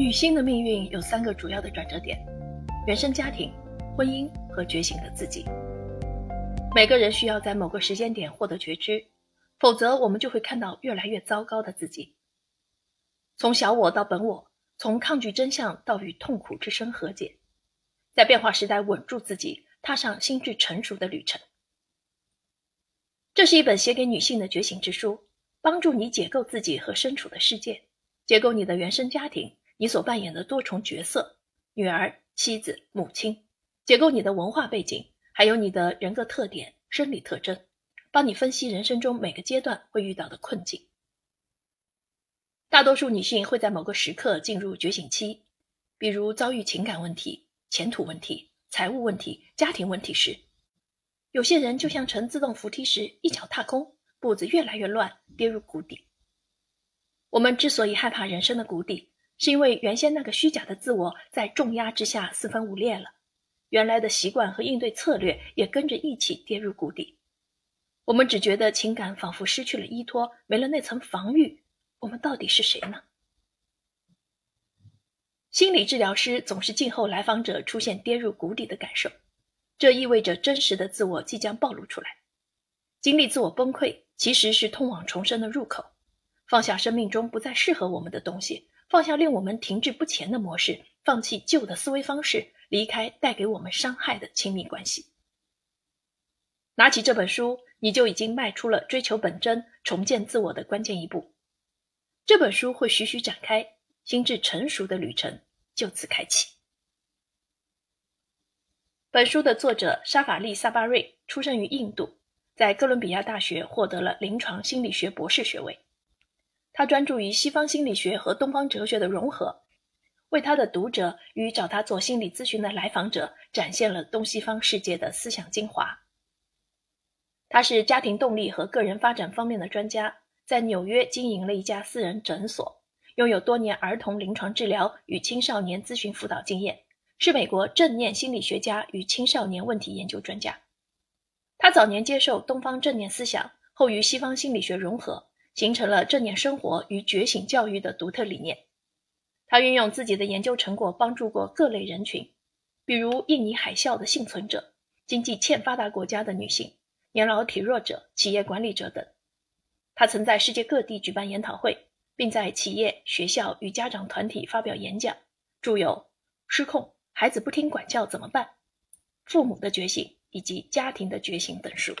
女性的命运有三个主要的转折点：原生家庭、婚姻和觉醒的自己。每个人需要在某个时间点获得觉知，否则我们就会看到越来越糟糕的自己。从小我到本我，从抗拒真相到与痛苦之声和解，在变化时代稳住自己，踏上心智成熟的旅程。这是一本写给女性的觉醒之书，帮助你解构自己和身处的世界，解构你的原生家庭。你所扮演的多重角色，女儿、妻子、母亲，解构你的文化背景，还有你的人格特点、生理特征，帮你分析人生中每个阶段会遇到的困境。大多数女性会在某个时刻进入觉醒期，比如遭遇情感问题、前途问题、财务问题、家庭问题时，有些人就像乘自动扶梯时一脚踏空，步子越来越乱，跌入谷底。我们之所以害怕人生的谷底，是因为原先那个虚假的自我在重压之下四分五裂了，原来的习惯和应对策略也跟着一起跌入谷底。我们只觉得情感仿佛失去了依托，没了那层防御。我们到底是谁呢？心理治疗师总是静候来访者出现跌入谷底的感受，这意味着真实的自我即将暴露出来。经历自我崩溃，其实是通往重生的入口。放下生命中不再适合我们的东西。放下令我们停滞不前的模式，放弃旧的思维方式，离开带给我们伤害的亲密关系。拿起这本书，你就已经迈出了追求本真、重建自我的关键一步。这本书会徐徐展开，心智成熟的旅程就此开启。本书的作者沙法利·萨巴瑞出生于印度，在哥伦比亚大学获得了临床心理学博士学位。他专注于西方心理学和东方哲学的融合，为他的读者与找他做心理咨询的来访者展现了东西方世界的思想精华。他是家庭动力和个人发展方面的专家，在纽约经营了一家私人诊所，拥有多年儿童临床治疗与青少年咨询辅导经验，是美国正念心理学家与青少年问题研究专家。他早年接受东方正念思想，后与西方心理学融合。形成了正念生活与觉醒教育的独特理念。他运用自己的研究成果，帮助过各类人群，比如印尼海啸的幸存者、经济欠发达国家的女性、年老体弱者、企业管理者等。他曾在世界各地举办研讨会，并在企业、学校与家长团体发表演讲，著有《失控》《孩子不听管教怎么办》《父母的觉醒》以及《家庭的觉醒》等书。